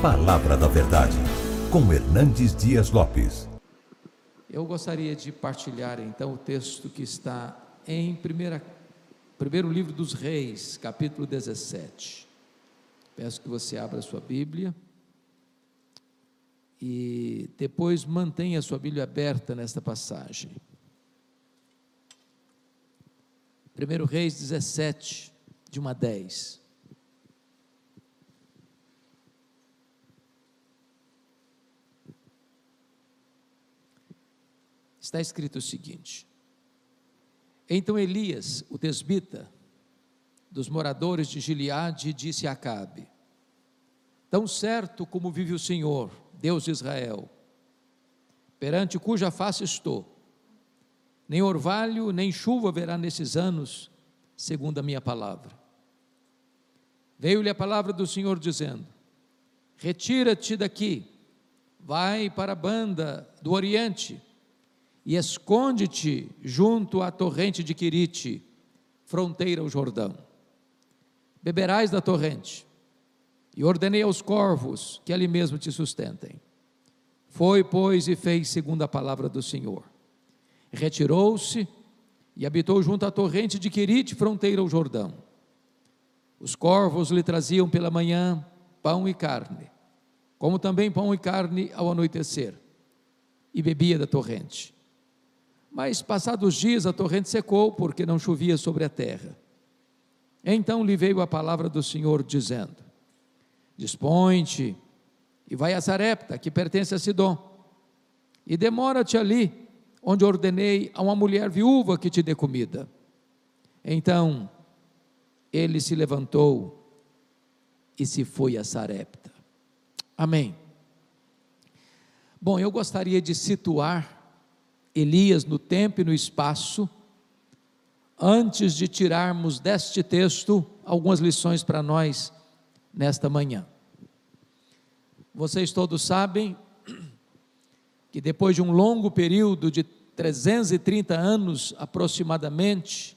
Palavra da Verdade, com Hernandes Dias Lopes. Eu gostaria de partilhar então o texto que está em primeira, primeiro livro dos Reis, capítulo 17. Peço que você abra a sua Bíblia e depois mantenha a sua Bíblia aberta nesta passagem. 1 Reis 17, de 1 a 10. Está escrito o seguinte: Então Elias, o tesbita, dos moradores de Gileade, disse a Acabe: Tão certo como vive o Senhor, Deus de Israel, perante cuja face estou, nem orvalho, nem chuva haverá nesses anos, segundo a minha palavra. Veio-lhe a palavra do Senhor dizendo: Retira-te daqui, vai para a banda do Oriente e esconde-te junto à torrente de Quirite, fronteira ao Jordão. Beberás da torrente, e ordenei aos corvos que ali mesmo te sustentem. Foi, pois, e fez segundo a palavra do Senhor retirou-se e habitou junto à torrente de Quirite, fronteira ao Jordão. Os corvos lhe traziam pela manhã pão e carne, como também pão e carne ao anoitecer, e bebia da torrente. Mas passados dias a torrente secou, porque não chovia sobre a terra. Então lhe veio a palavra do Senhor, dizendo: Dispõe-te e vai a Sarepta, que pertence a Sidom, e demora-te ali onde ordenei a uma mulher viúva que te dê comida. Então ele se levantou e se foi a Sarepta. Amém. Bom, eu gostaria de situar Elias no tempo e no espaço, antes de tirarmos deste texto algumas lições para nós nesta manhã. Vocês todos sabem que depois de um longo período de 330 anos aproximadamente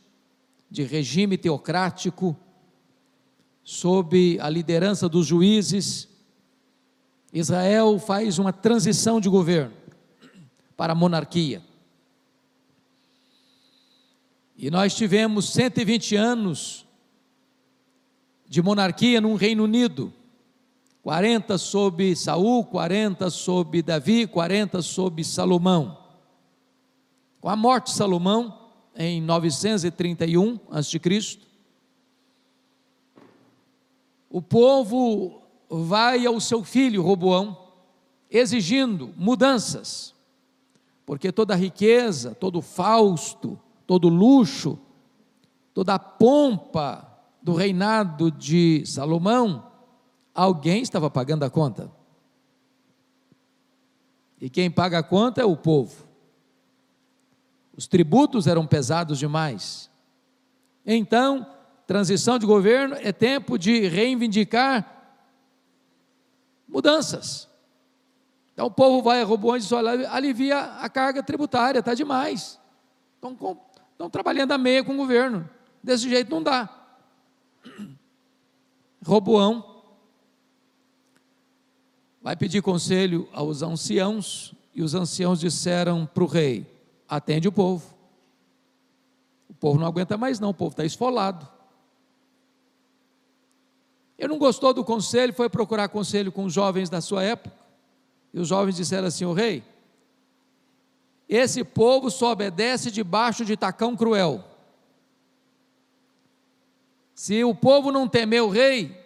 de regime teocrático, sob a liderança dos juízes, Israel faz uma transição de governo para a monarquia. E nós tivemos 120 anos de monarquia no Reino Unido. 40 sob Saul, 40 sob Davi, 40 sob Salomão. Com a morte de Salomão, em 931 a.C., o povo vai ao seu filho Roboão, exigindo mudanças, porque toda riqueza, todo fausto, todo o luxo, toda a pompa do reinado de Salomão, alguém estava pagando a conta. E quem paga a conta é o povo. Os tributos eram pesados demais. Então, transição de governo é tempo de reivindicar mudanças. Então o povo vai a Roboão e diz: olha, alivia a carga tributária, está demais. Estão, estão trabalhando a meia com o governo. Desse jeito não dá. Roboão vai pedir conselho aos anciãos, e os anciãos disseram para o rei: atende o povo. O povo não aguenta mais, não, o povo está esfolado. Ele não gostou do conselho, foi procurar conselho com os jovens da sua época. E os jovens disseram assim: O rei, esse povo só obedece debaixo de tacão cruel. Se o povo não temer o rei,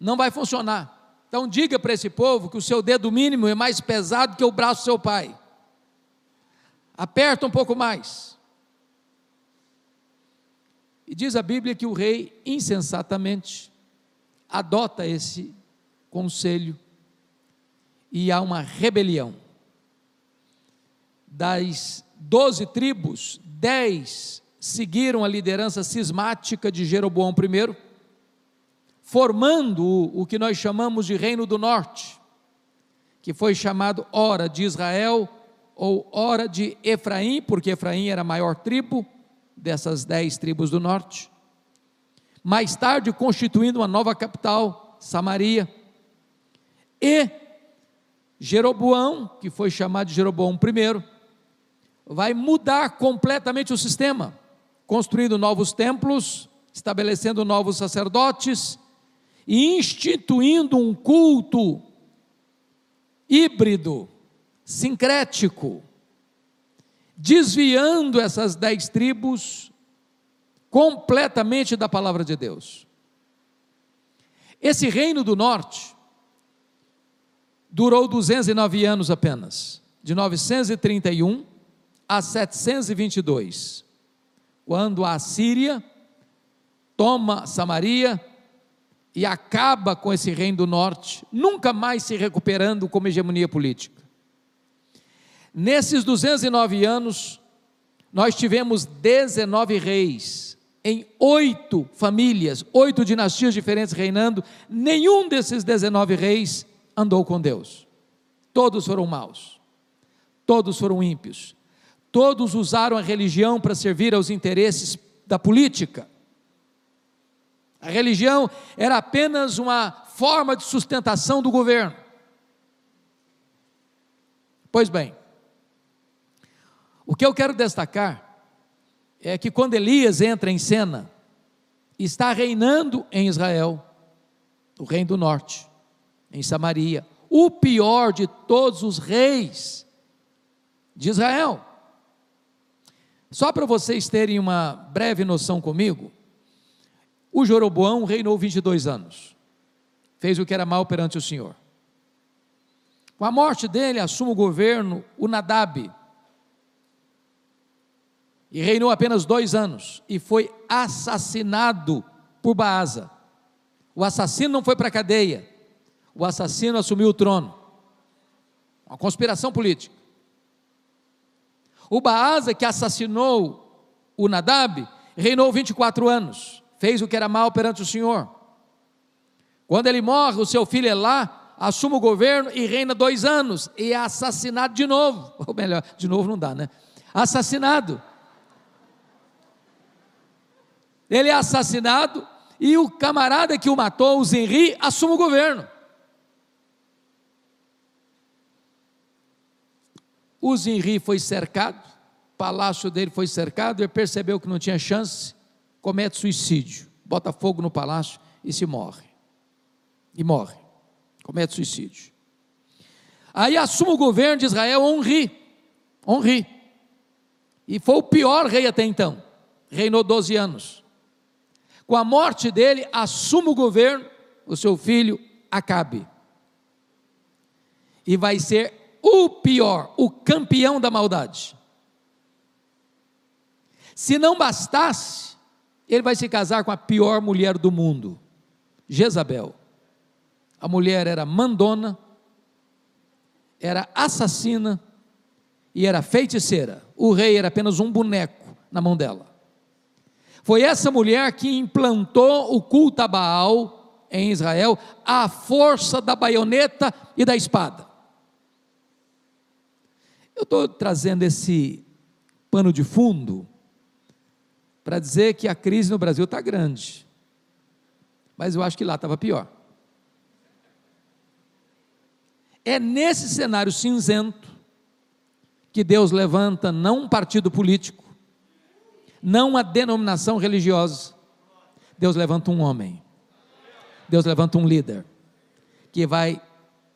não vai funcionar. Então diga para esse povo que o seu dedo mínimo é mais pesado que o braço do seu pai aperta um pouco mais. E diz a Bíblia que o rei, insensatamente, adota esse conselho e há uma rebelião. Das doze tribos, dez seguiram a liderança cismática de Jeroboão I, formando o, que nós chamamos de Reino do Norte, que foi chamado Hora de Israel ou hora de Efraim, porque Efraim era a maior tribo dessas dez tribos do norte. Mais tarde, constituindo uma nova capital, Samaria. E Jeroboão, que foi chamado de Jeroboão I, vai mudar completamente o sistema, construindo novos templos, estabelecendo novos sacerdotes e instituindo um culto híbrido, sincrético, desviando essas dez tribos completamente da palavra de Deus. Esse reino do norte durou 209 anos apenas, de 931 a 722, quando a Síria toma Samaria e acaba com esse reino do norte, nunca mais se recuperando como hegemonia política. Nesses 209 anos, nós tivemos 19 reis, em oito famílias, oito dinastias diferentes reinando, nenhum desses 19 reis andou com Deus. Todos foram maus, todos foram ímpios, todos usaram a religião para servir aos interesses da política. A religião era apenas uma forma de sustentação do governo. Pois bem, o que eu quero destacar é que quando Elias entra em cena, está reinando em Israel, o reino do norte, em Samaria, o pior de todos os reis de Israel. Só para vocês terem uma breve noção comigo, o Jeroboão reinou 22 anos, fez o que era mal perante o Senhor. Com a morte dele, assume o governo o Nadab, e reinou apenas dois anos e foi assassinado por Baasa. O assassino não foi para a cadeia, o assassino assumiu o trono. Uma conspiração política. O Baasa, que assassinou o Nadab, reinou 24 anos, fez o que era mal perante o Senhor. Quando ele morre, o seu filho Elá assume o governo e reina dois anos, e é assassinado de novo. Ou melhor, de novo não dá, né? Assassinado ele é assassinado e o camarada que o matou, o Zenri, assume o governo. O Zenri foi cercado, o palácio dele foi cercado, ele percebeu que não tinha chance, comete suicídio, bota fogo no palácio e se morre. E morre, comete suicídio. Aí assume o governo de Israel Onri, Onri, e foi o pior rei até então, reinou 12 anos. Com a morte dele, assume o governo o seu filho Acabe. E vai ser o pior, o campeão da maldade. Se não bastasse, ele vai se casar com a pior mulher do mundo, Jezabel. A mulher era mandona, era assassina e era feiticeira. O rei era apenas um boneco na mão dela. Foi essa mulher que implantou o culto a Baal em Israel, à força da baioneta e da espada. Eu estou trazendo esse pano de fundo para dizer que a crise no Brasil está grande, mas eu acho que lá estava pior. É nesse cenário cinzento que Deus levanta não um partido político, não a denominação religiosa. Deus levanta um homem, Deus levanta um líder, que vai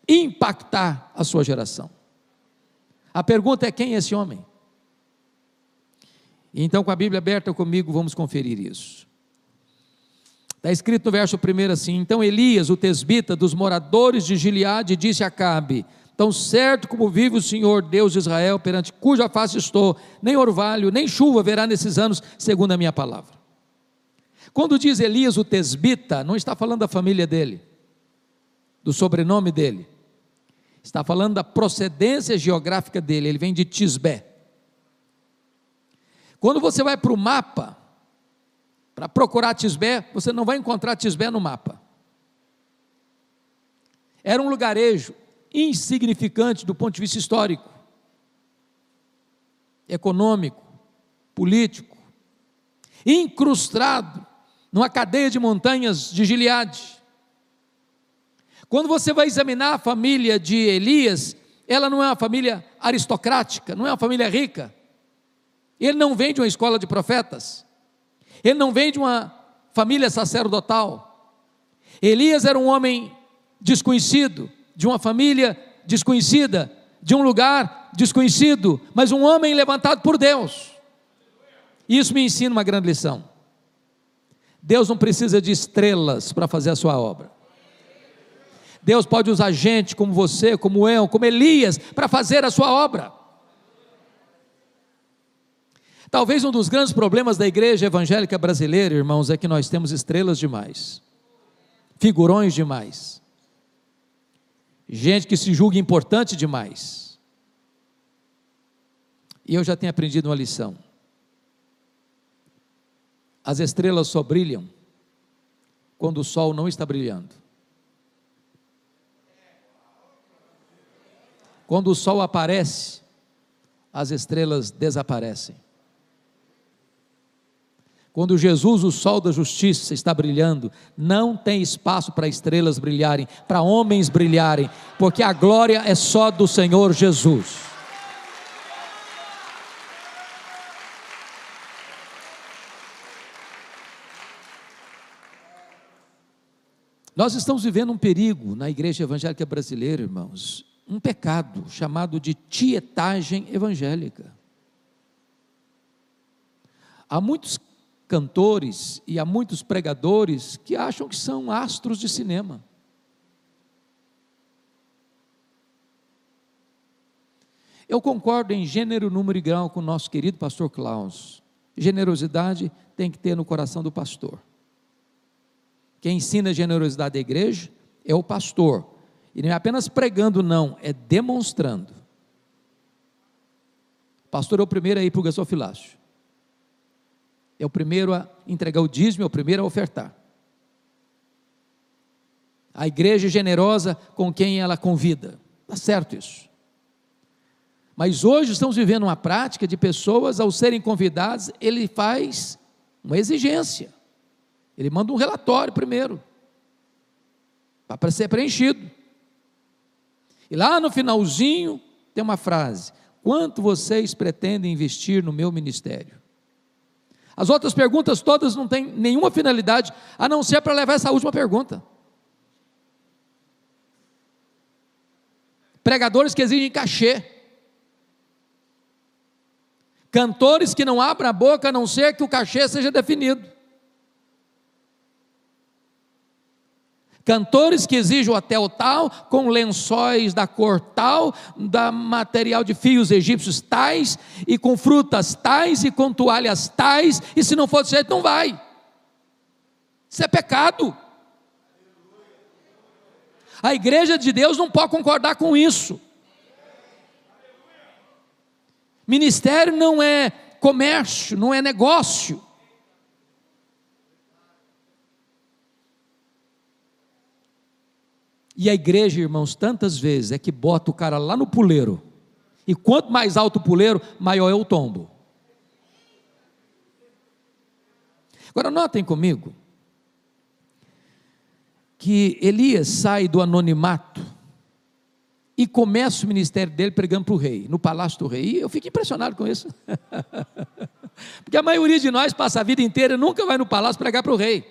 impactar a sua geração. A pergunta é: quem é esse homem? Então, com a Bíblia aberta comigo, vamos conferir isso. Está escrito no verso 1 assim: Então Elias, o tesbita dos moradores de Gileade, disse a Cabe: Tão certo como vive o Senhor Deus de Israel, perante cuja face estou, nem orvalho, nem chuva verá nesses anos, segundo a minha palavra. Quando diz Elias o tesbita, não está falando da família dele, do sobrenome dele, está falando da procedência geográfica dele, ele vem de Tisbé. Quando você vai para o mapa, para procurar Tisbé, você não vai encontrar Tisbé no mapa. Era um lugarejo insignificante do ponto de vista histórico, econômico, político, incrustado numa cadeia de montanhas de Gileade. Quando você vai examinar a família de Elias, ela não é uma família aristocrática, não é uma família rica. Ele não vem de uma escola de profetas. Ele não vem de uma família sacerdotal. Elias era um homem desconhecido, de uma família desconhecida, de um lugar desconhecido, mas um homem levantado por Deus. Isso me ensina uma grande lição. Deus não precisa de estrelas para fazer a sua obra. Deus pode usar gente como você, como eu, como Elias, para fazer a sua obra. Talvez um dos grandes problemas da igreja evangélica brasileira, irmãos, é que nós temos estrelas demais, figurões demais, gente que se julga importante demais. E eu já tenho aprendido uma lição. As estrelas só brilham quando o sol não está brilhando. Quando o sol aparece, as estrelas desaparecem. Quando Jesus, o sol da justiça, está brilhando, não tem espaço para estrelas brilharem, para homens brilharem, porque a glória é só do Senhor Jesus. Nós estamos vivendo um perigo na igreja evangélica brasileira, irmãos, um pecado chamado de tietagem evangélica. Há muitos cantores e há muitos pregadores que acham que são astros de cinema. Eu concordo em gênero, número e grau com o nosso querido pastor Klaus. Generosidade tem que ter no coração do pastor. Quem ensina generosidade da igreja é o pastor. E não é apenas pregando, não, é demonstrando. O pastor é o primeiro a ir para o gasofilácio. É o primeiro a entregar o dízimo, é o primeiro a ofertar. A igreja é generosa com quem ela convida. Está certo isso. Mas hoje estamos vivendo uma prática de pessoas, ao serem convidadas, ele faz uma exigência. Ele manda um relatório primeiro, para ser preenchido. E lá no finalzinho tem uma frase: Quanto vocês pretendem investir no meu ministério? As outras perguntas todas não têm nenhuma finalidade a não ser para levar essa última pergunta. Pregadores que exigem cachê. Cantores que não abrem a boca a não ser que o cachê seja definido. Cantores que exigem o hotel tal, com lençóis da cor tal, da material de fios egípcios tais, e com frutas tais, e com toalhas tais, e se não for desse jeito, não vai. Isso é pecado. A igreja de Deus não pode concordar com isso. Ministério não é comércio, não é negócio. E a igreja, irmãos, tantas vezes é que bota o cara lá no puleiro. E quanto mais alto o puleiro, maior é o tombo. Agora notem comigo que Elias sai do anonimato e começa o ministério dele pregando para o rei, no palácio do rei. E eu fico impressionado com isso. Porque a maioria de nós passa a vida inteira e nunca vai no palácio pregar para o rei.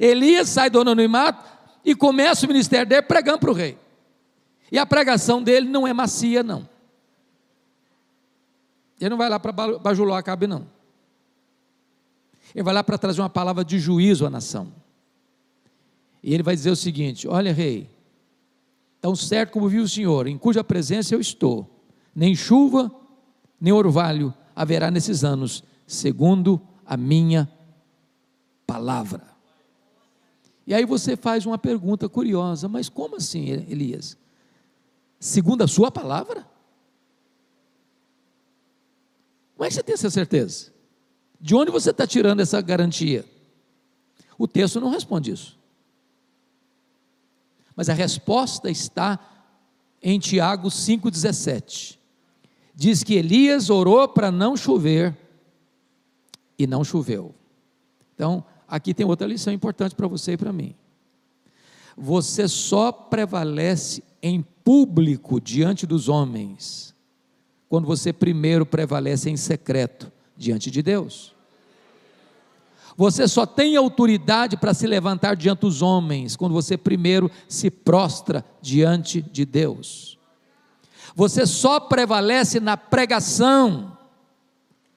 Elias sai do anonimato e começa o ministério dele pregando para o rei. E a pregação dele não é macia, não. Ele não vai lá para bajular a cabe, não. Ele vai lá para trazer uma palavra de juízo à nação. E ele vai dizer o seguinte: Olha, rei, tão certo como viu o Senhor, em cuja presença eu estou, nem chuva, nem orvalho haverá nesses anos, segundo a minha palavra. E aí você faz uma pergunta curiosa, mas como assim, Elias? Segundo a sua palavra? Como é que você tem essa certeza? De onde você está tirando essa garantia? O texto não responde isso. Mas a resposta está em Tiago 5,17. Diz que Elias orou para não chover e não choveu. Então, aqui tem outra lição importante para você e para mim. Você só prevalece em público diante dos homens quando você primeiro prevalece em secreto diante de Deus. Você só tem autoridade para se levantar diante dos homens quando você primeiro se prostra diante de Deus. Você só prevalece na pregação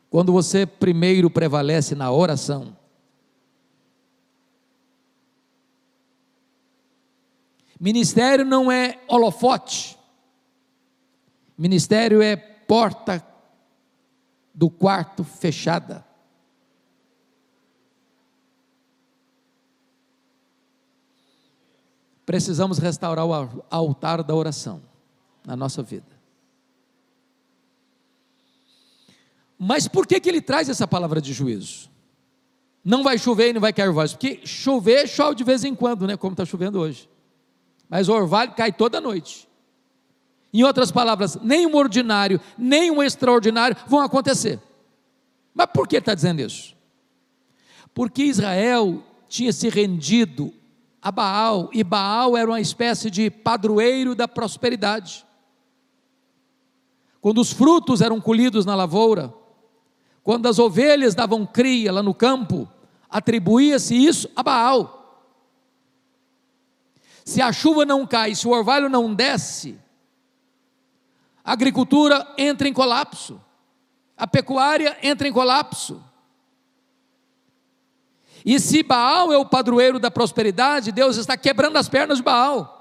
quando você primeiro prevalece na oração. Ministério não é holofote, ministério é porta do quarto fechada. Precisamos restaurar o altar da oração na nossa vida. Mas por que, que ele traz essa palavra de juízo? Não vai chover e não vai cair voz, porque chover chove de vez em quando, né? Como está chovendo hoje. Mas o orvalho cai toda noite. Em outras palavras, nem um ordinário, nem um extraordinário vão acontecer. Mas por que está dizendo isso? Porque Israel tinha se rendido a Baal, e Baal era uma espécie de padroeiro da prosperidade. Quando os frutos eram colhidos na lavoura, quando as ovelhas davam cria lá no campo, atribuía-se isso a Baal. Se a chuva não cai, se o orvalho não desce, a agricultura entra em colapso, a pecuária entra em colapso. E se Baal é o padroeiro da prosperidade, Deus está quebrando as pernas de Baal.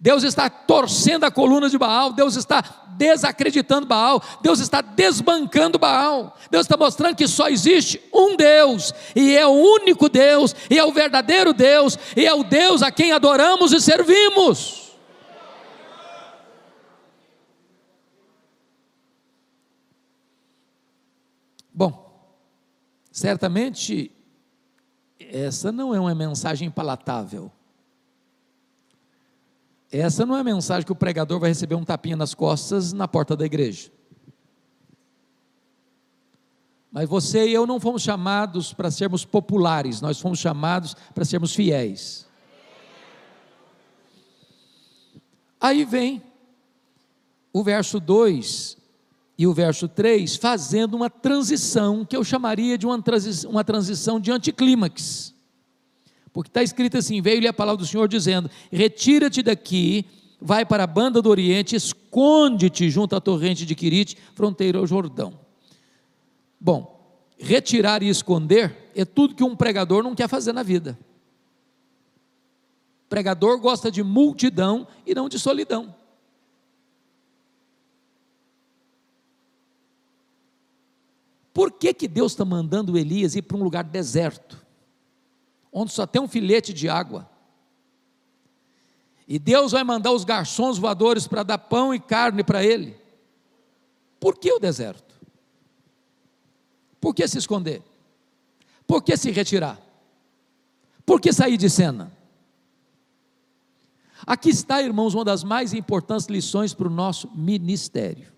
Deus está torcendo a coluna de Baal, Deus está desacreditando Baal, Deus está desbancando Baal, Deus está mostrando que só existe um Deus, e é o único Deus, e é o verdadeiro Deus, e é o Deus a quem adoramos e servimos. Bom, certamente essa não é uma mensagem palatável. Essa não é a mensagem que o pregador vai receber um tapinha nas costas na porta da igreja. Mas você e eu não fomos chamados para sermos populares, nós fomos chamados para sermos fiéis. Aí vem o verso 2 e o verso 3 fazendo uma transição que eu chamaria de uma transição, uma transição de anticlímax. Porque está escrito assim: veio-lhe a palavra do Senhor dizendo: Retira-te daqui, vai para a banda do Oriente, esconde-te junto à torrente de Quirite, fronteira ao Jordão. Bom, retirar e esconder é tudo que um pregador não quer fazer na vida. Pregador gosta de multidão e não de solidão. Por que, que Deus está mandando Elias ir para um lugar deserto? Onde só tem um filete de água. E Deus vai mandar os garçons voadores para dar pão e carne para ele. Por que o deserto? Por que se esconder? Por que se retirar? Por que sair de cena? Aqui está, irmãos, uma das mais importantes lições para o nosso ministério.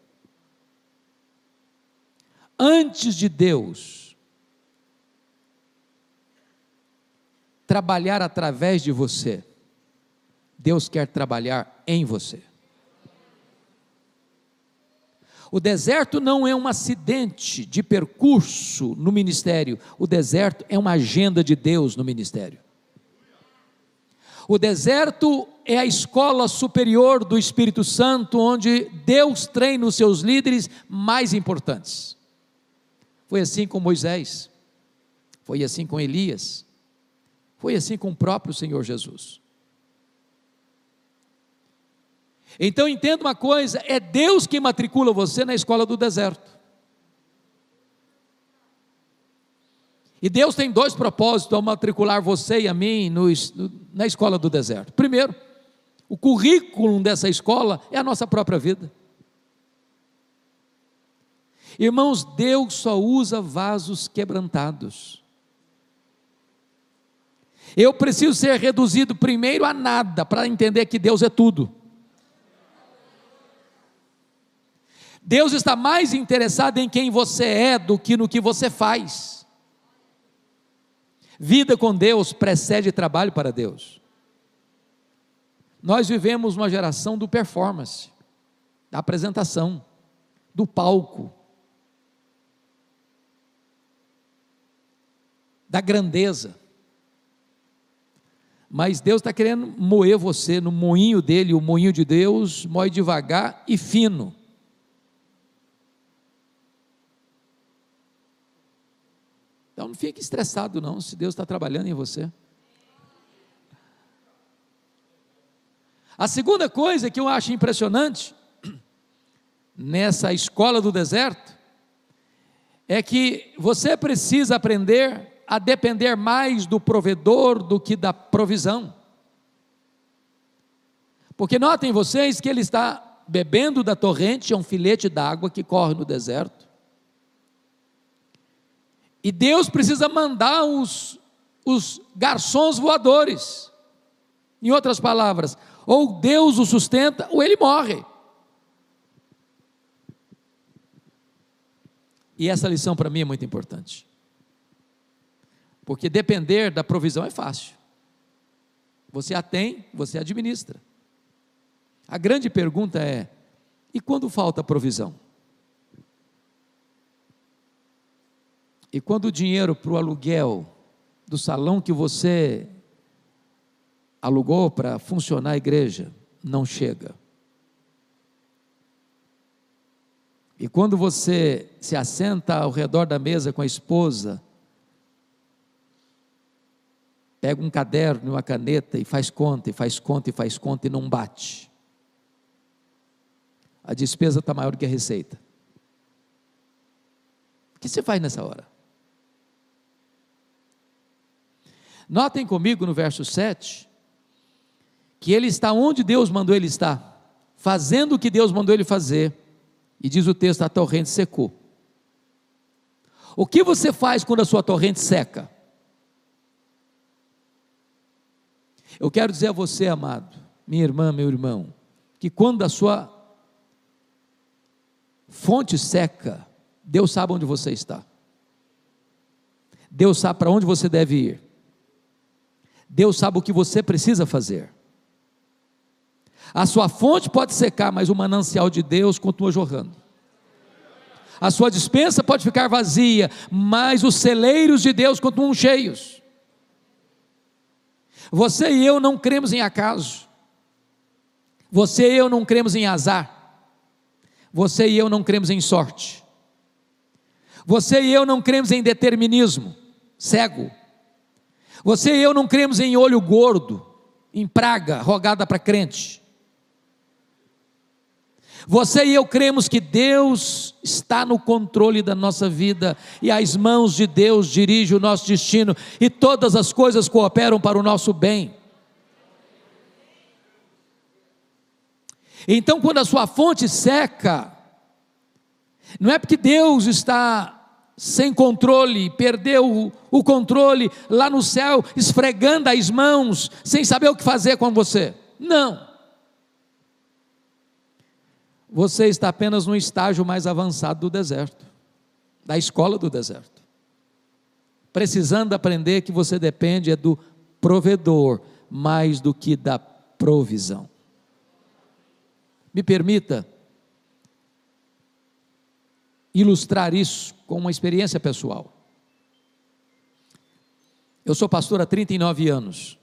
Antes de Deus trabalhar através de você. Deus quer trabalhar em você. O deserto não é um acidente de percurso no ministério, o deserto é uma agenda de Deus no ministério. O deserto é a escola superior do Espírito Santo, onde Deus treina os seus líderes mais importantes. Foi assim com Moisés, foi assim com Elias, foi assim com o próprio Senhor Jesus. Então entenda uma coisa: é Deus que matricula você na escola do deserto. E Deus tem dois propósitos ao matricular você e a mim no, na escola do deserto. Primeiro, o currículo dessa escola é a nossa própria vida. Irmãos, Deus só usa vasos quebrantados. Eu preciso ser reduzido primeiro a nada para entender que Deus é tudo. Deus está mais interessado em quem você é do que no que você faz. Vida com Deus precede trabalho para Deus. Nós vivemos uma geração do performance, da apresentação, do palco, da grandeza. Mas Deus está querendo moer você no moinho dele, o moinho de Deus moe devagar e fino. Então não fique estressado, não, se Deus está trabalhando em você. A segunda coisa que eu acho impressionante nessa escola do deserto é que você precisa aprender a depender mais do provedor do que da provisão. Porque notem vocês que ele está bebendo da torrente, é um filete d'água que corre no deserto. E Deus precisa mandar os, os garçons voadores. Em outras palavras, ou Deus o sustenta, ou ele morre. E essa lição para mim é muito importante. Porque depender da provisão é fácil. Você a tem, você administra. A grande pergunta é: e quando falta provisão? E quando o dinheiro para o aluguel do salão que você alugou para funcionar a igreja não chega. E quando você se assenta ao redor da mesa com a esposa, pega um caderno e uma caneta e faz conta, e faz conta, e faz conta e não bate. A despesa está maior que a receita. O que você faz nessa hora? Notem comigo no verso 7 que ele está onde Deus mandou ele estar, fazendo o que Deus mandou ele fazer. E diz o texto: a torrente secou. O que você faz quando a sua torrente seca? Eu quero dizer a você, amado, minha irmã, meu irmão, que quando a sua fonte seca, Deus sabe onde você está. Deus sabe para onde você deve ir. Deus sabe o que você precisa fazer. A sua fonte pode secar, mas o manancial de Deus continua jorrando. A sua dispensa pode ficar vazia, mas os celeiros de Deus continuam cheios. Você e eu não cremos em acaso. Você e eu não cremos em azar. Você e eu não cremos em sorte. Você e eu não cremos em determinismo cego. Você e eu não cremos em olho gordo, em praga rogada para crente. Você e eu cremos que Deus está no controle da nossa vida e as mãos de Deus dirigem o nosso destino e todas as coisas cooperam para o nosso bem. Então, quando a sua fonte seca, não é porque Deus está sem controle, perdeu o controle lá no céu, esfregando as mãos, sem saber o que fazer com você. Não. Você está apenas no estágio mais avançado do deserto, da escola do deserto. Precisando aprender que você depende é do provedor mais do que da provisão. Me permita ilustrar isso com uma experiência pessoal. Eu sou pastor há 39 anos.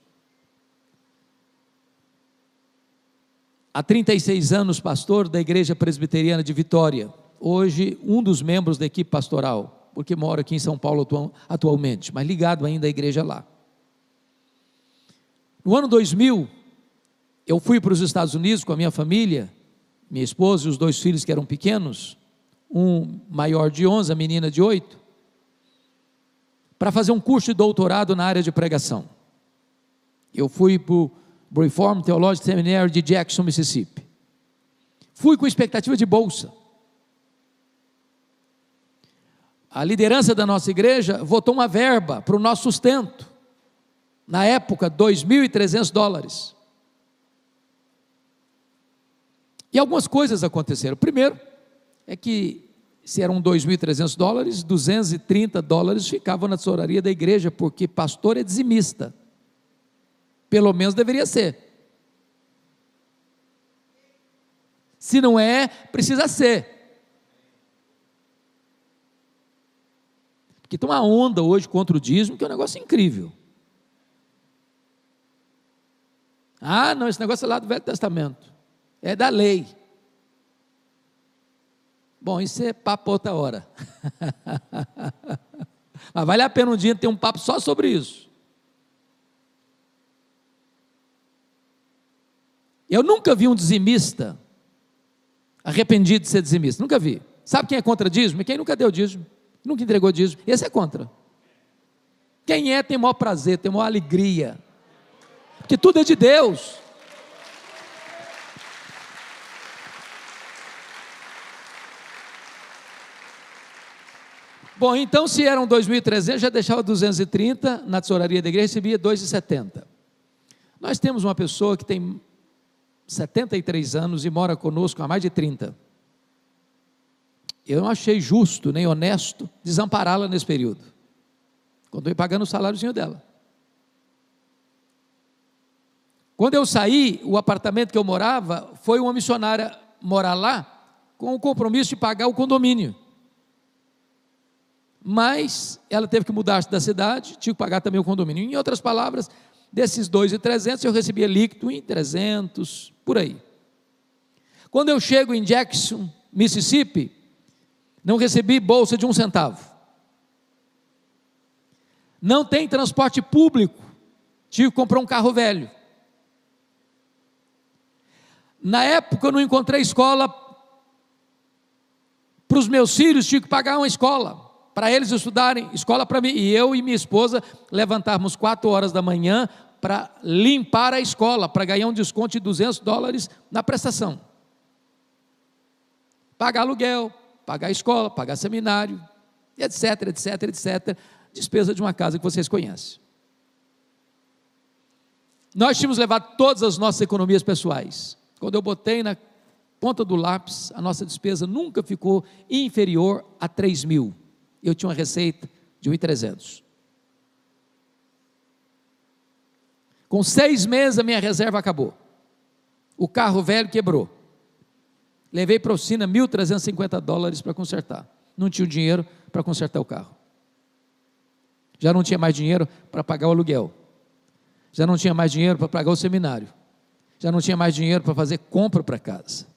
Há 36 anos, pastor da Igreja Presbiteriana de Vitória. Hoje, um dos membros da equipe pastoral, porque moro aqui em São Paulo atualmente, mas ligado ainda à igreja lá. No ano 2000, eu fui para os Estados Unidos com a minha família, minha esposa e os dois filhos que eram pequenos, um maior de 11, a menina de 8, para fazer um curso de doutorado na área de pregação. Eu fui para o Reformed Theological Seminary de Jackson, Mississippi. Fui com expectativa de bolsa. A liderança da nossa igreja votou uma verba para o nosso sustento. Na época, 2.300 dólares. E algumas coisas aconteceram. Primeiro, é que se eram 2.300 dólares, 230 dólares ficavam na tesouraria da igreja, porque pastor é dizimista. Pelo menos deveria ser. Se não é, precisa ser. Porque tem uma onda hoje contra o dízimo que é um negócio incrível. Ah, não, esse negócio é lá do Velho Testamento. É da lei. Bom, isso é papo outra hora. Mas vale a pena um dia ter um papo só sobre isso. Eu nunca vi um dizimista arrependido de ser dizimista. Nunca vi. Sabe quem é contra dízimo? Quem nunca deu dízimo, nunca entregou dízimo. Esse é contra. Quem é tem maior prazer, tem maior alegria. Porque tudo é de Deus. Bom, então se eram 2.300, já deixava 230 na tesouraria da igreja, recebia 2,70. Nós temos uma pessoa que tem 73 anos e mora conosco há mais de 30. Eu não achei justo nem honesto desampará-la nesse período. Continuei pagando o saláriozinho dela. Quando eu saí, o apartamento que eu morava, foi uma missionária morar lá com o compromisso de pagar o condomínio. Mas ela teve que mudar da cidade, tinha que pagar também o condomínio. Em outras palavras, desses 2,300 eu recebia líquido em 300, por aí. Quando eu chego em Jackson, Mississippi, não recebi bolsa de um centavo. Não tem transporte público, tive que comprar um carro velho. Na época eu não encontrei escola para os meus filhos, tive que pagar uma escola para eles estudarem, escola para mim. E eu e minha esposa levantarmos quatro horas da manhã para limpar a escola, para ganhar um desconto de 200 dólares na prestação. Pagar aluguel, pagar escola, pagar seminário, etc, etc, etc. Despesa de uma casa que vocês conhecem. Nós tínhamos levado todas as nossas economias pessoais. Quando eu botei na ponta do lápis, a nossa despesa nunca ficou inferior a 3 mil. Eu tinha uma receita de 1.300. Com seis meses a minha reserva acabou. O carro velho quebrou. Levei para a oficina 1.350 dólares para consertar. Não tinha dinheiro para consertar o carro. Já não tinha mais dinheiro para pagar o aluguel. Já não tinha mais dinheiro para pagar o seminário. Já não tinha mais dinheiro para fazer compra para casa.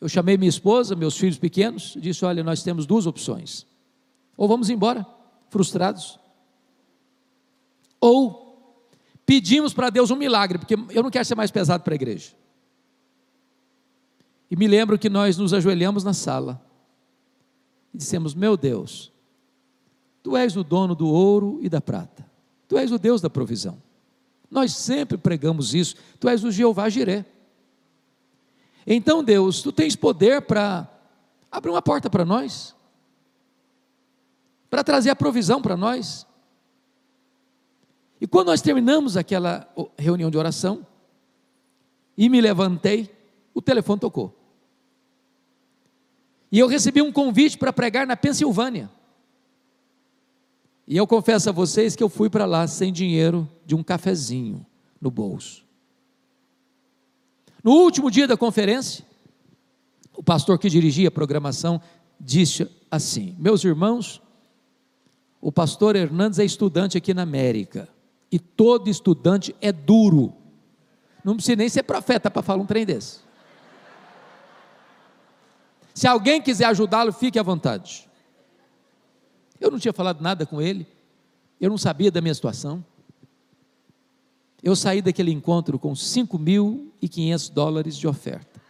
Eu chamei minha esposa, meus filhos pequenos, disse: Olha, nós temos duas opções. Ou vamos embora, frustrados, ou pedimos para Deus um milagre, porque eu não quero ser mais pesado para a igreja. E me lembro que nós nos ajoelhamos na sala e dissemos: Meu Deus, Tu és o dono do ouro e da prata, Tu és o Deus da provisão. Nós sempre pregamos isso, Tu és o Jeová Jiré. Então, Deus, Tu tens poder para abrir uma porta para nós, para trazer a provisão para nós. E quando nós terminamos aquela reunião de oração, e me levantei, o telefone tocou. E eu recebi um convite para pregar na Pensilvânia. E eu confesso a vocês que eu fui para lá sem dinheiro de um cafezinho no bolso. No último dia da conferência, o pastor que dirigia a programação disse assim: Meus irmãos, o pastor Hernandes é estudante aqui na América e todo estudante é duro. Não precisa nem ser profeta para falar um trem desse. Se alguém quiser ajudá-lo, fique à vontade. Eu não tinha falado nada com ele, eu não sabia da minha situação. Eu saí daquele encontro com 5.500 dólares de oferta.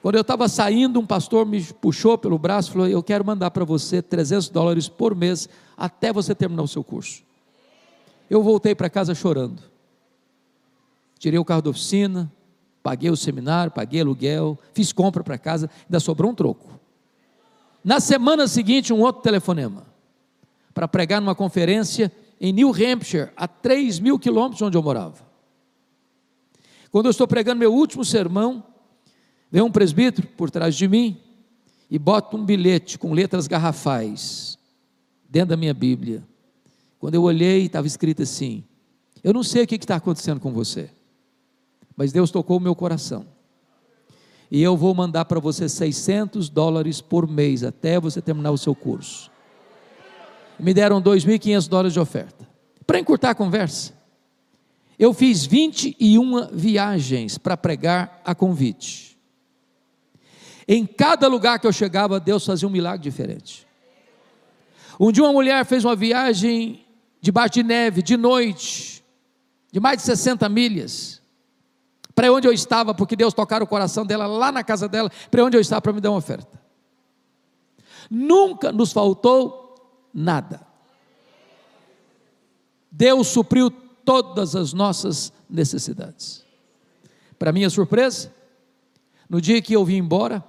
Quando eu estava saindo, um pastor me puxou pelo braço e falou: Eu quero mandar para você 300 dólares por mês até você terminar o seu curso. Eu voltei para casa chorando. Tirei o carro da oficina, paguei o seminário, paguei aluguel, fiz compra para casa, ainda sobrou um troco. Na semana seguinte, um outro telefonema para pregar numa conferência em New Hampshire, a 3 mil quilômetros de onde eu morava. Quando eu estou pregando meu último sermão, Vem um presbítero por trás de mim e bota um bilhete com letras garrafais dentro da minha Bíblia. Quando eu olhei, estava escrito assim: Eu não sei o que está acontecendo com você, mas Deus tocou o meu coração. E eu vou mandar para você 600 dólares por mês até você terminar o seu curso. Me deram 2.500 dólares de oferta. Para encurtar a conversa, eu fiz 21 viagens para pregar a convite. Em cada lugar que eu chegava, Deus fazia um milagre diferente. Um dia uma mulher fez uma viagem debaixo de neve, de noite, de mais de 60 milhas, para onde eu estava, porque Deus tocara o coração dela lá na casa dela, para onde eu estava para me dar uma oferta. Nunca nos faltou nada. Deus supriu todas as nossas necessidades. Para minha surpresa, no dia que eu vim embora,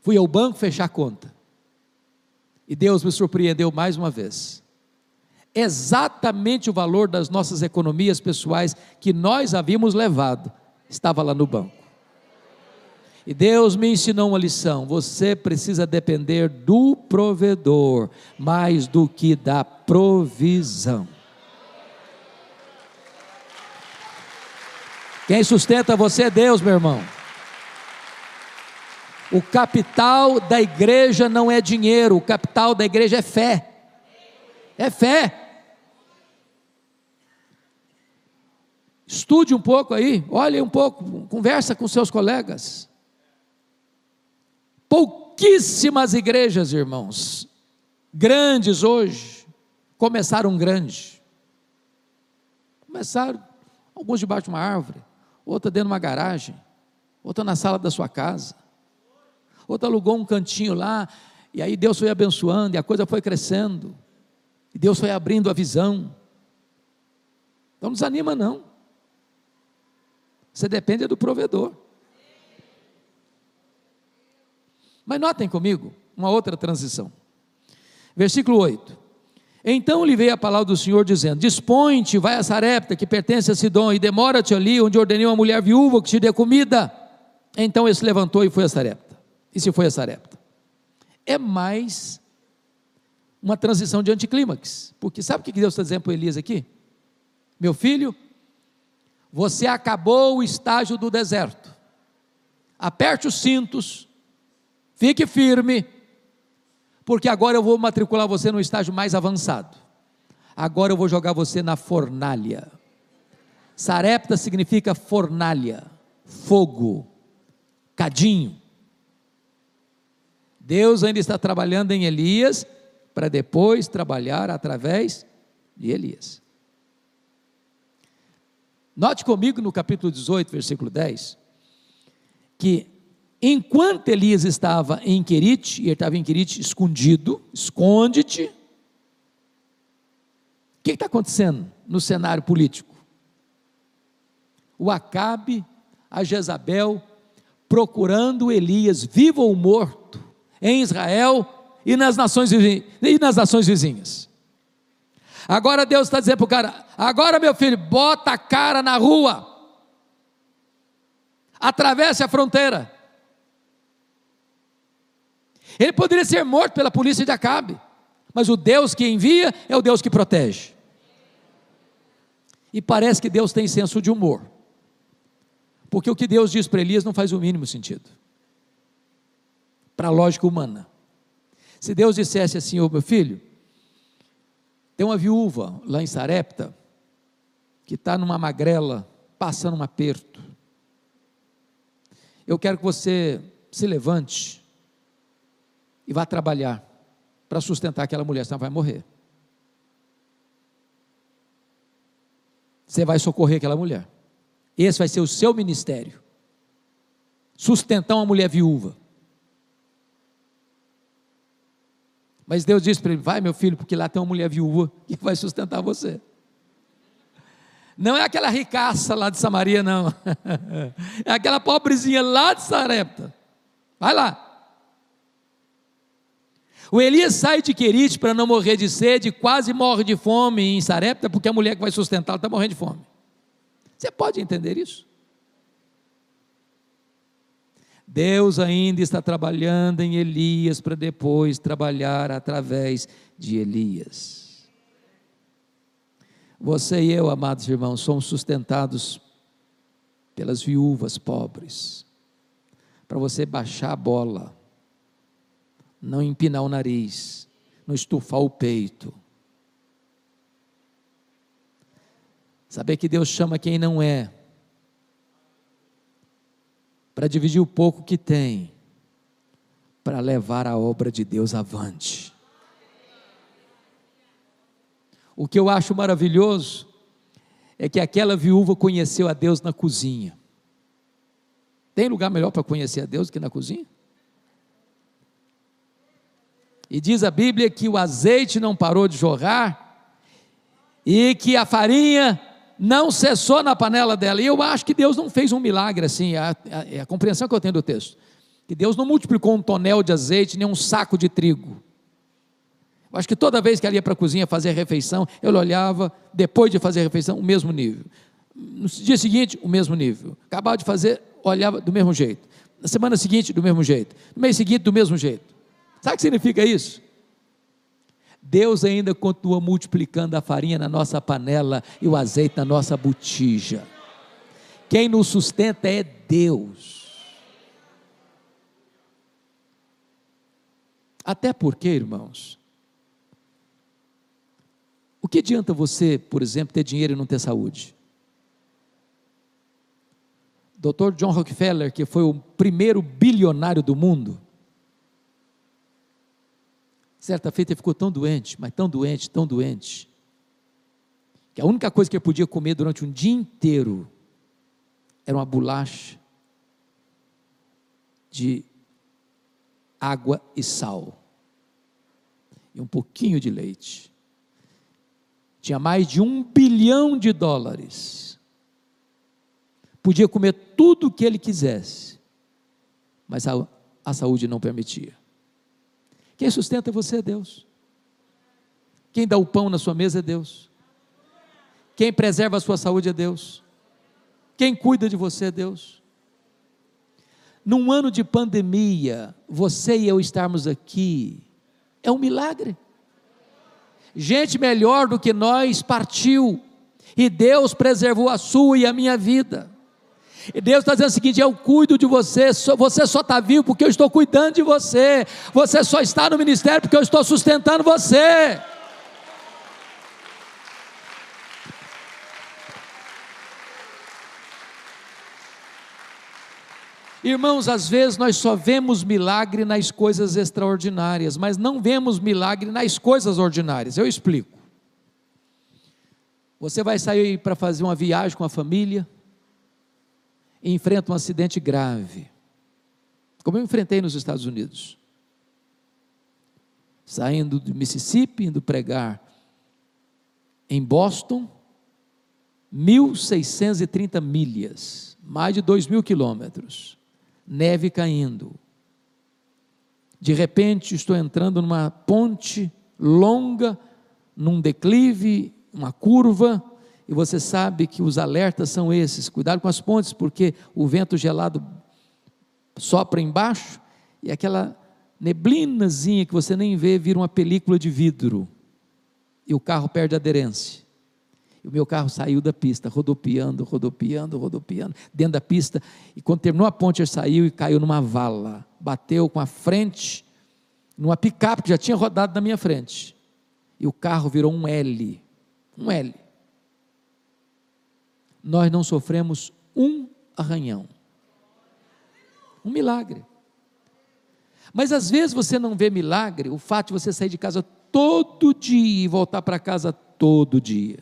fui ao banco fechar conta. E Deus me surpreendeu mais uma vez. Exatamente o valor das nossas economias pessoais que nós havíamos levado estava lá no banco. E Deus me ensinou uma lição: você precisa depender do provedor mais do que da provisão. Quem sustenta você é Deus, meu irmão. O capital da igreja não é dinheiro, o capital da igreja é fé. É fé. Estude um pouco aí, olhe um pouco, conversa com seus colegas. Pouquíssimas igrejas, irmãos, grandes hoje, começaram grande. Começaram, alguns debaixo de uma árvore, outra dentro de uma garagem, outra na sala da sua casa, outra alugou um cantinho lá, e aí Deus foi abençoando, e a coisa foi crescendo, e Deus foi abrindo a visão. Então não desanima, não. Você depende do provedor. Mas notem comigo uma outra transição. Versículo 8. Então lhe veio a palavra do Senhor dizendo: Dispõe-te, vai a Sarepta, que pertence a Sidom, e demora-te ali, onde ordenei uma mulher viúva que te dê comida. Então ele se levantou e foi a Sarepta. E se foi a Sarepta. É mais uma transição de anticlímax. Porque sabe o que Deus está dizendo para Elias aqui? Meu filho, você acabou o estágio do deserto. Aperte os cintos, fique firme, porque agora eu vou matricular você no estágio mais avançado. Agora eu vou jogar você na fornalha. Sarepta significa fornalha, fogo, cadinho. Deus ainda está trabalhando em Elias para depois trabalhar através de Elias. Note comigo no capítulo 18, versículo 10, que Enquanto Elias estava em Querite, e ele estava em Querite escondido, esconde-te. O que está acontecendo no cenário político? O Acabe, a Jezabel, procurando Elias, vivo ou morto, em Israel e nas nações, e nas nações vizinhas. Agora Deus está dizendo para o cara: agora meu filho, bota a cara na rua, atravesse a fronteira. Ele poderia ser morto pela polícia de Acabe, mas o Deus que envia é o Deus que protege. E parece que Deus tem senso de humor, porque o que Deus diz para Elias não faz o mínimo sentido, para a lógica humana. Se Deus dissesse assim, ô meu filho, tem uma viúva lá em Sarepta, que está numa magrela, passando um aperto. Eu quero que você se levante e vá trabalhar para sustentar aquela mulher, senão vai morrer. Você vai socorrer aquela mulher. Esse vai ser o seu ministério. Sustentar uma mulher viúva. Mas Deus disse para ele: Vai, meu filho, porque lá tem uma mulher viúva que vai sustentar você. Não é aquela ricaça lá de Samaria, não. É aquela pobrezinha lá de Sarepta. Vai lá. O Elias sai de Querite para não morrer de sede, quase morre de fome em Sarepta, porque a mulher que vai sustentá-lo está morrendo de fome. Você pode entender isso? Deus ainda está trabalhando em Elias para depois trabalhar através de Elias. Você e eu, amados irmãos, somos sustentados pelas viúvas pobres. Para você baixar a bola, não empinar o nariz, não estufar o peito. Saber que Deus chama quem não é, para dividir o pouco que tem, para levar a obra de Deus avante. O que eu acho maravilhoso é que aquela viúva conheceu a Deus na cozinha. Tem lugar melhor para conhecer a Deus que na cozinha? E diz a Bíblia que o azeite não parou de jorrar e que a farinha não cessou na panela dela. E eu acho que Deus não fez um milagre assim, a, a, é a compreensão que eu tenho do texto. Que Deus não multiplicou um tonel de azeite nem um saco de trigo. Eu acho que toda vez que ela ia para a cozinha fazer a refeição, eu olhava, depois de fazer a refeição, o mesmo nível. No dia seguinte, o mesmo nível. Acabava de fazer, olhava do mesmo jeito. Na semana seguinte, do mesmo jeito. No mês seguinte, do mesmo jeito. Sabe o que significa isso? Deus ainda continua multiplicando a farinha na nossa panela e o azeite na nossa botija. Quem nos sustenta é Deus. Até porque, irmãos, o que adianta você, por exemplo, ter dinheiro e não ter saúde? Dr. John Rockefeller, que foi o primeiro bilionário do mundo, Certa feita ele ficou tão doente, mas tão doente, tão doente, que a única coisa que ele podia comer durante um dia inteiro era uma bolacha de água e sal e um pouquinho de leite. Tinha mais de um bilhão de dólares. Podia comer tudo o que ele quisesse, mas a, a saúde não permitia. Quem sustenta você é Deus. Quem dá o pão na sua mesa é Deus. Quem preserva a sua saúde é Deus. Quem cuida de você é Deus. Num ano de pandemia, você e eu estarmos aqui é um milagre. Gente melhor do que nós partiu, e Deus preservou a sua e a minha vida. E Deus está dizendo o seguinte: eu cuido de você, você só está vivo porque eu estou cuidando de você, você só está no ministério porque eu estou sustentando você. Irmãos, às vezes nós só vemos milagre nas coisas extraordinárias, mas não vemos milagre nas coisas ordinárias. Eu explico. Você vai sair para fazer uma viagem com a família, e enfrenta um acidente grave, como eu enfrentei nos Estados Unidos. Saindo do Mississippi, indo pregar em Boston, 1.630 milhas, mais de 2 mil quilômetros, neve caindo. De repente, estou entrando numa ponte longa, num declive, uma curva, e você sabe que os alertas são esses: cuidado com as pontes, porque o vento gelado sopra embaixo e aquela neblinazinha que você nem vê vira uma película de vidro e o carro perde aderência. O meu carro saiu da pista, rodopiando, rodopiando, rodopiando, dentro da pista. E quando terminou a ponte, ele saiu e caiu numa vala. Bateu com a frente numa picape que já tinha rodado na minha frente. E o carro virou um L. Um L nós não sofremos um arranhão. Um milagre. Mas às vezes você não vê milagre, o fato de você sair de casa todo dia e voltar para casa todo dia.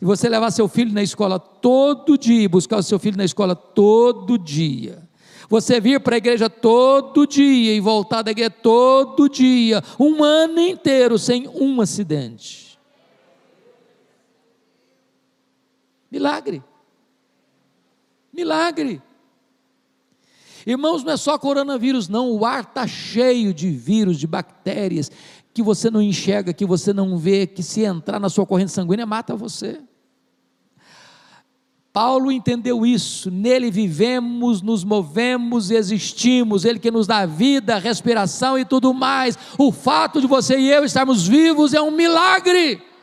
E você levar seu filho na escola todo dia, buscar o seu filho na escola todo dia. Você vir para a igreja todo dia e voltar da igreja todo dia, um ano inteiro sem um acidente. Milagre. Milagre. Irmãos, não é só coronavírus, não. O ar está cheio de vírus, de bactérias, que você não enxerga, que você não vê, que se entrar na sua corrente sanguínea mata você. Paulo entendeu isso, nele vivemos, nos movemos, existimos, ele que nos dá vida, respiração e tudo mais. O fato de você e eu estarmos vivos é um milagre.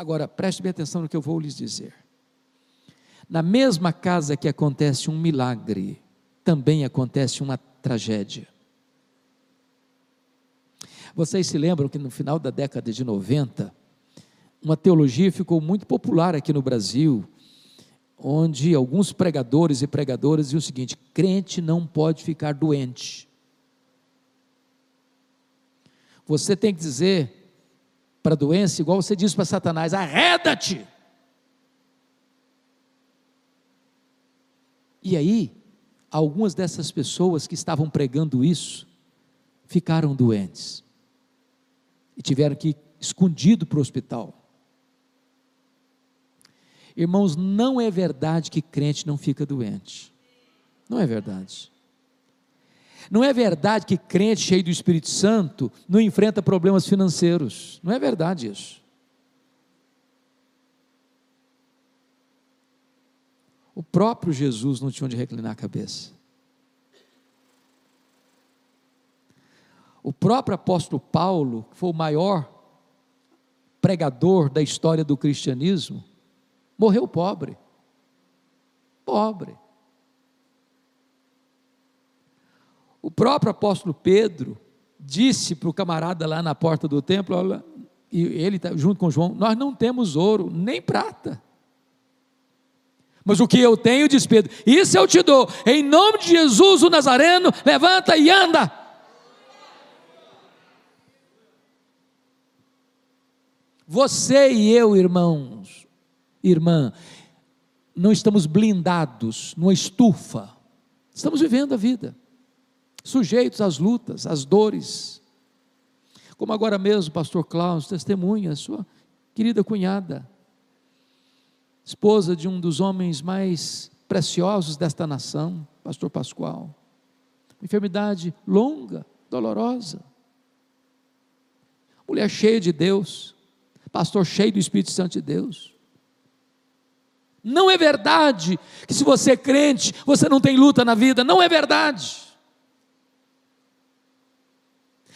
Agora, preste bem atenção no que eu vou lhes dizer. Na mesma casa que acontece um milagre, também acontece uma tragédia. Vocês se lembram que no final da década de 90, uma teologia ficou muito popular aqui no Brasil, onde alguns pregadores e pregadoras diziam o seguinte: crente não pode ficar doente. Você tem que dizer para a doença, igual você diz para Satanás: arreda-te. E aí, algumas dessas pessoas que estavam pregando isso ficaram doentes e tiveram que ir escondido para o hospital. Irmãos, não é verdade que crente não fica doente. Não é verdade. Não é verdade que crente cheio do Espírito Santo não enfrenta problemas financeiros. Não é verdade isso. O próprio Jesus não tinha onde reclinar a cabeça. O próprio apóstolo Paulo, que foi o maior pregador da história do cristianismo, morreu pobre. Pobre. O próprio apóstolo Pedro disse para o camarada lá na porta do templo, olha, e ele tá junto com João, nós não temos ouro nem prata. Mas o que eu tenho, diz Pedro, isso eu te dou, em nome de Jesus o Nazareno, levanta e anda. Você e eu, irmãos, irmã, não estamos blindados numa estufa, estamos vivendo a vida sujeitos às lutas, às dores. Como agora mesmo pastor Klaus testemunha, sua querida cunhada, esposa de um dos homens mais preciosos desta nação, pastor Pascoal. Enfermidade longa, dolorosa. Mulher cheia de Deus, pastor cheio do Espírito Santo de Deus. Não é verdade que se você é crente, você não tem luta na vida, não é verdade.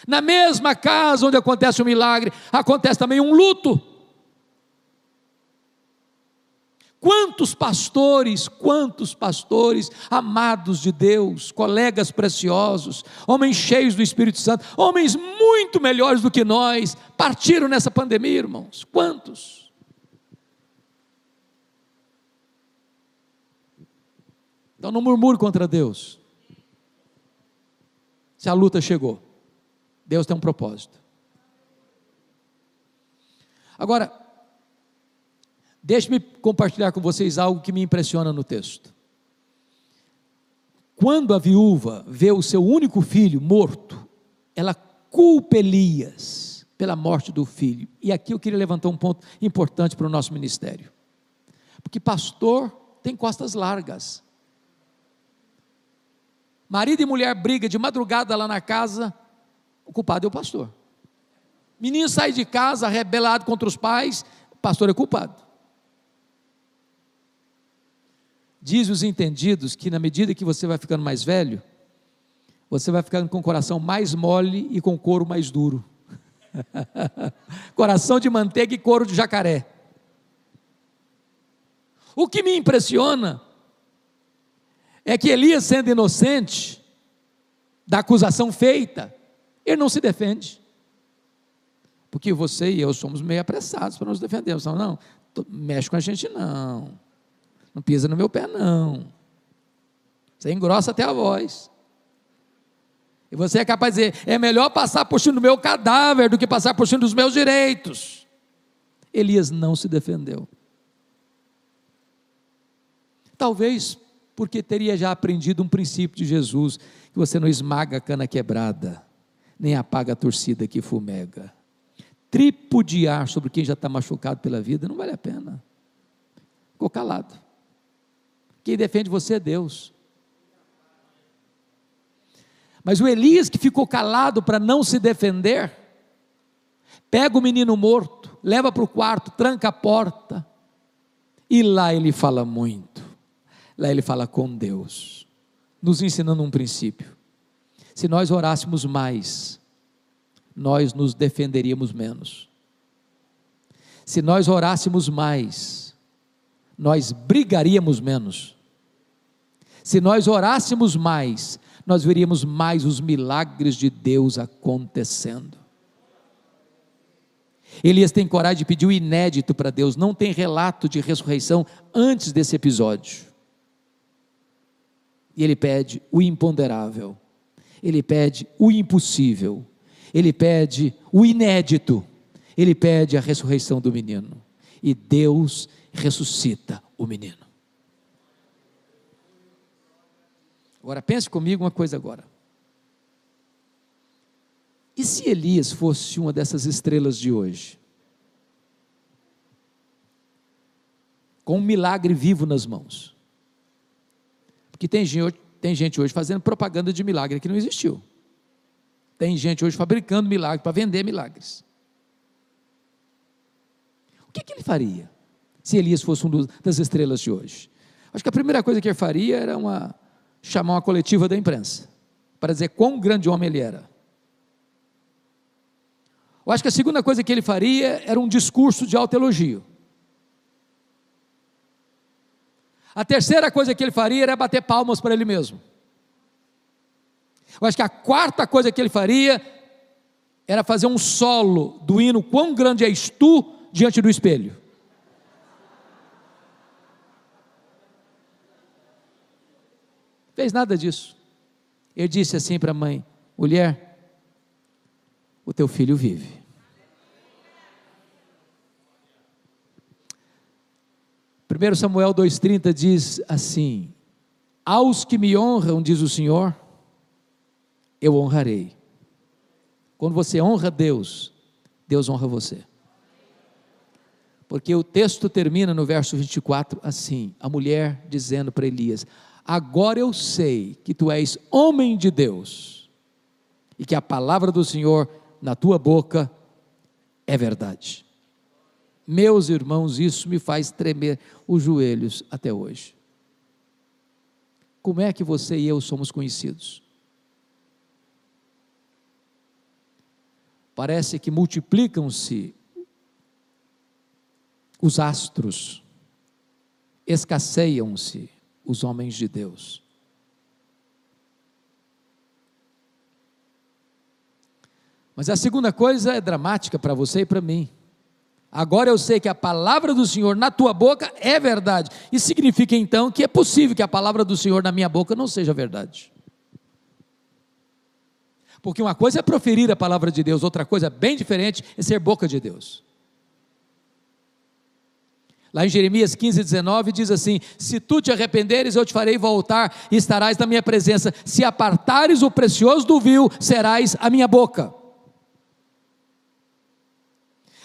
Na mesma casa onde acontece um milagre, acontece também um luto. Quantos pastores, quantos pastores amados de Deus, colegas preciosos, homens cheios do Espírito Santo, homens muito melhores do que nós, partiram nessa pandemia, irmãos? Quantos? Então não murmure contra Deus. Se a luta chegou. Deus tem um propósito. Agora, deixe-me compartilhar com vocês algo que me impressiona no texto. Quando a viúva vê o seu único filho morto, ela culpa Elias pela morte do filho. E aqui eu queria levantar um ponto importante para o nosso ministério. Porque pastor tem costas largas. Marido e mulher briga de madrugada lá na casa, o culpado é o pastor. Menino sai de casa rebelado contra os pais, o pastor é culpado. Diz os entendidos que na medida que você vai ficando mais velho, você vai ficando com o coração mais mole e com o couro mais duro. coração de manteiga e couro de jacaré. O que me impressiona é que Elias, sendo inocente da acusação feita, ele não se defende. Porque você e eu somos meio apressados para nos defendermos. Não, não, mexe com a gente não. Não pisa no meu pé não. Você engrossa até a voz. E você é capaz de dizer: é melhor passar por cima do meu cadáver do que passar por cima dos meus direitos. Elias não se defendeu. Talvez porque teria já aprendido um princípio de Jesus, que você não esmaga a cana quebrada nem apaga a torcida que fumega. Tripudiar sobre quem já está machucado pela vida não vale a pena. Ficou calado. Quem defende você é Deus. Mas o Elias que ficou calado para não se defender, pega o menino morto, leva para o quarto, tranca a porta. E lá ele fala muito. Lá ele fala com Deus, nos ensinando um princípio. Se nós orássemos mais, nós nos defenderíamos menos. Se nós orássemos mais, nós brigaríamos menos. Se nós orássemos mais, nós veríamos mais os milagres de Deus acontecendo. Elias tem coragem de pedir o inédito para Deus, não tem relato de ressurreição antes desse episódio. E ele pede o imponderável, ele pede o impossível, ele pede o inédito, ele pede a ressurreição do menino. E Deus ressuscita o menino. Agora pense comigo uma coisa agora. E se Elias fosse uma dessas estrelas de hoje? Com um milagre vivo nas mãos. Porque tem gente, tem gente hoje fazendo propaganda de milagre que não existiu. Tem gente hoje fabricando milagres para vender milagres. O que, que, ele faria se Elias fosse uma das estrelas de hoje? Acho que a primeira coisa que ele faria era uma, chamar uma coletiva da imprensa para dizer quão grande homem ele era. Eu acho que a segunda coisa que ele faria era um discurso de alto elogio. A terceira coisa que ele faria era bater palmas para ele mesmo. Eu acho que a quarta coisa que ele faria era fazer um solo do hino Quão grande és tu diante do espelho. Fez nada disso. Ele disse assim para a mãe: mulher, o teu filho vive. Primeiro Samuel 2,30 diz assim: Aos que me honram, diz o Senhor, eu honrarei. Quando você honra Deus, Deus honra você. Porque o texto termina no verso 24 assim: a mulher dizendo para Elias: Agora eu sei que tu és homem de Deus e que a palavra do Senhor na tua boca é verdade. Meus irmãos, isso me faz tremer os joelhos até hoje. Como é que você e eu somos conhecidos? Parece que multiplicam-se os astros, escasseiam-se os homens de Deus. Mas a segunda coisa é dramática para você e para mim. Agora eu sei que a palavra do Senhor na tua boca é verdade. Isso significa então que é possível que a palavra do Senhor na minha boca não seja verdade. Porque uma coisa é proferir a palavra de Deus, outra coisa bem diferente é ser boca de Deus. Lá em Jeremias 15, 19 diz assim: Se tu te arrependeres, eu te farei voltar e estarás na minha presença. Se apartares o precioso do vil, serás a minha boca.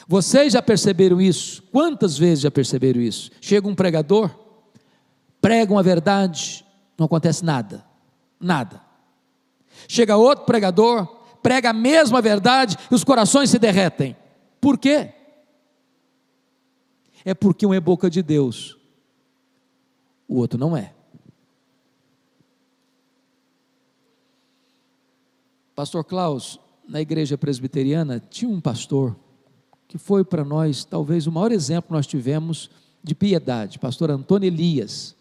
Vocês já perceberam isso? Quantas vezes já perceberam isso? Chega um pregador, prega uma verdade, não acontece nada. Nada. Chega outro pregador, prega a mesma verdade e os corações se derretem. Por quê? é porque um é boca de Deus, o outro não é. Pastor Klaus, na igreja presbiteriana, tinha um pastor que foi para nós talvez o maior exemplo que nós tivemos de piedade, pastor Antônio Elias.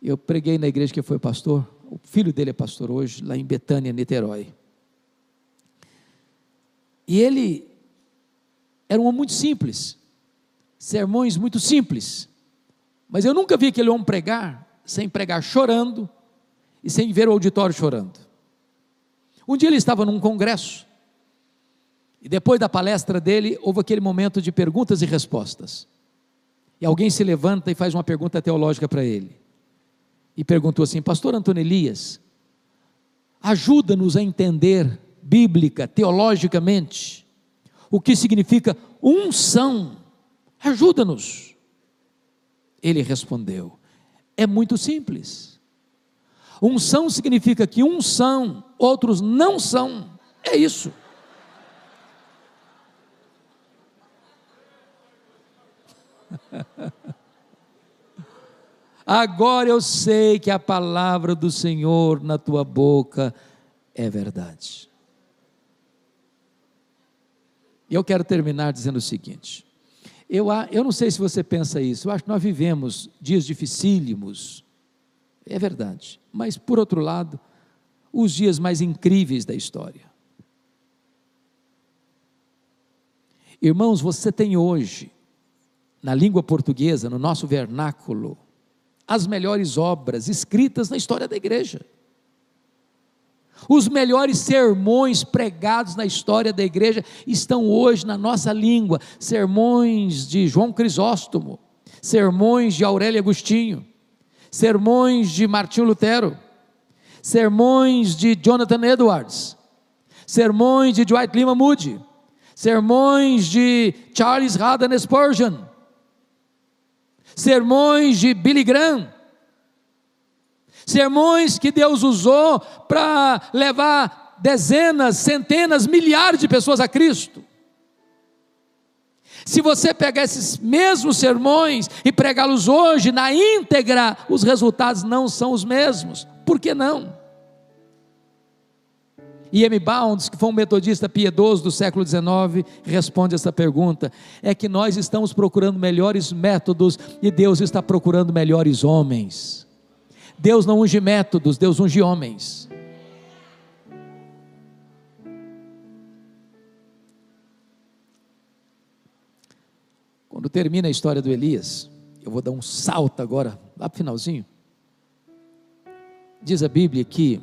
Eu preguei na igreja que foi pastor, o filho dele é pastor hoje, lá em Betânia, Niterói. E ele era um homem muito simples sermões muito simples, mas eu nunca vi aquele homem pregar sem pregar chorando e sem ver o auditório chorando. Um dia ele estava num congresso e depois da palestra dele houve aquele momento de perguntas e respostas. E alguém se levanta e faz uma pergunta teológica para ele. E perguntou assim: Pastor Antônio Elias, ajuda-nos a entender bíblica, teologicamente, o que significa unção Ajuda-nos. Ele respondeu: É muito simples. Unção significa que uns são, outros não são. É isso. Agora eu sei que a palavra do Senhor na tua boca é verdade. E eu quero terminar dizendo o seguinte: eu, eu não sei se você pensa isso, eu acho que nós vivemos dias dificílimos, é verdade, mas por outro lado, os dias mais incríveis da história. Irmãos, você tem hoje, na língua portuguesa, no nosso vernáculo, as melhores obras escritas na história da igreja. Os melhores sermões pregados na história da igreja estão hoje na nossa língua. Sermões de João Crisóstomo, sermões de Aurélio Agostinho, sermões de Martinho Lutero, sermões de Jonathan Edwards, sermões de Dwight Lima Moody, sermões de Charles Haddon Spurgeon, sermões de Billy Graham, sermões que Deus usou para levar dezenas, centenas, milhares de pessoas a Cristo. Se você pegar esses mesmos sermões e pregá-los hoje na íntegra, os resultados não são os mesmos. Por que não? E M. Bounds, que foi um metodista piedoso do século XIX, responde essa pergunta: é que nós estamos procurando melhores métodos e Deus está procurando melhores homens. Deus não unge métodos, Deus unge homens. Quando termina a história do Elias, eu vou dar um salto agora, lá para o finalzinho. Diz a Bíblia que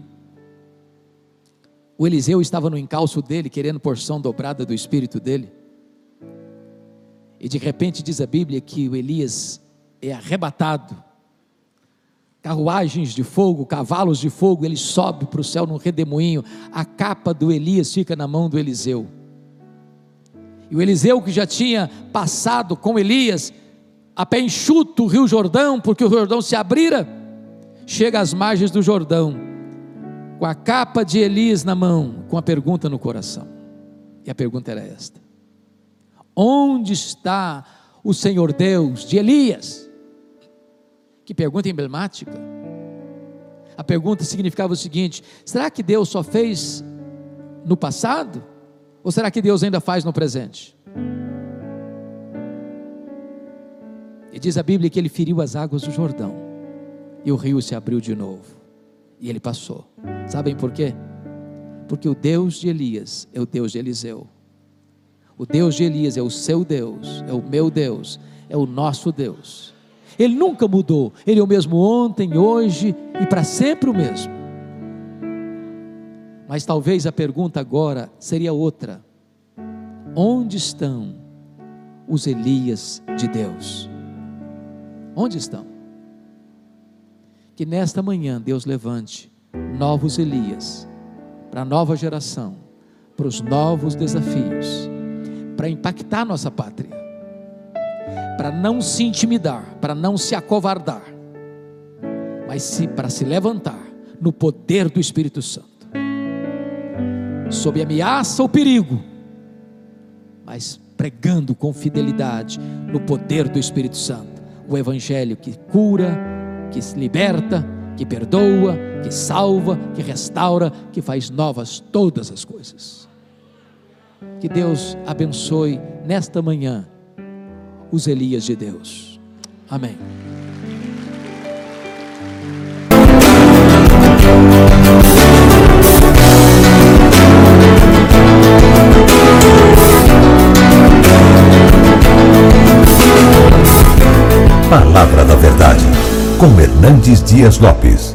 o Eliseu estava no encalço dele, querendo porção dobrada do espírito dele. E de repente diz a Bíblia que o Elias é arrebatado. Carruagens de fogo, cavalos de fogo, ele sobe para o céu num redemoinho. A capa do Elias fica na mão do Eliseu. E o Eliseu, que já tinha passado com Elias, a pé enxuto o rio Jordão, porque o Jordão se abrira, chega às margens do Jordão com a capa de Elias na mão, com a pergunta no coração. E a pergunta era esta: Onde está o Senhor Deus de Elias? Que pergunta emblemática. A pergunta significava o seguinte: será que Deus só fez no passado? Ou será que Deus ainda faz no presente? E diz a Bíblia que ele feriu as águas do Jordão, e o rio se abriu de novo. E ele passou. Sabem por quê? Porque o Deus de Elias é o Deus de Eliseu. O Deus de Elias é o seu Deus, é o meu Deus, é o nosso Deus. Ele nunca mudou, ele é o mesmo ontem, hoje e para sempre o mesmo. Mas talvez a pergunta agora seria outra: onde estão os Elias de Deus? Onde estão? Que nesta manhã Deus levante novos Elias para a nova geração, para os novos desafios, para impactar nossa pátria, para não se intimidar, para não se acovardar, mas se, para se levantar no poder do Espírito Santo, sob ameaça ou perigo, mas pregando com fidelidade no poder do Espírito Santo, o Evangelho que cura, que liberta, que perdoa, que salva, que restaura, que faz novas todas as coisas. Que Deus abençoe nesta manhã os Elias de Deus. Amém. Palavra com Hernandes Dias Lopes.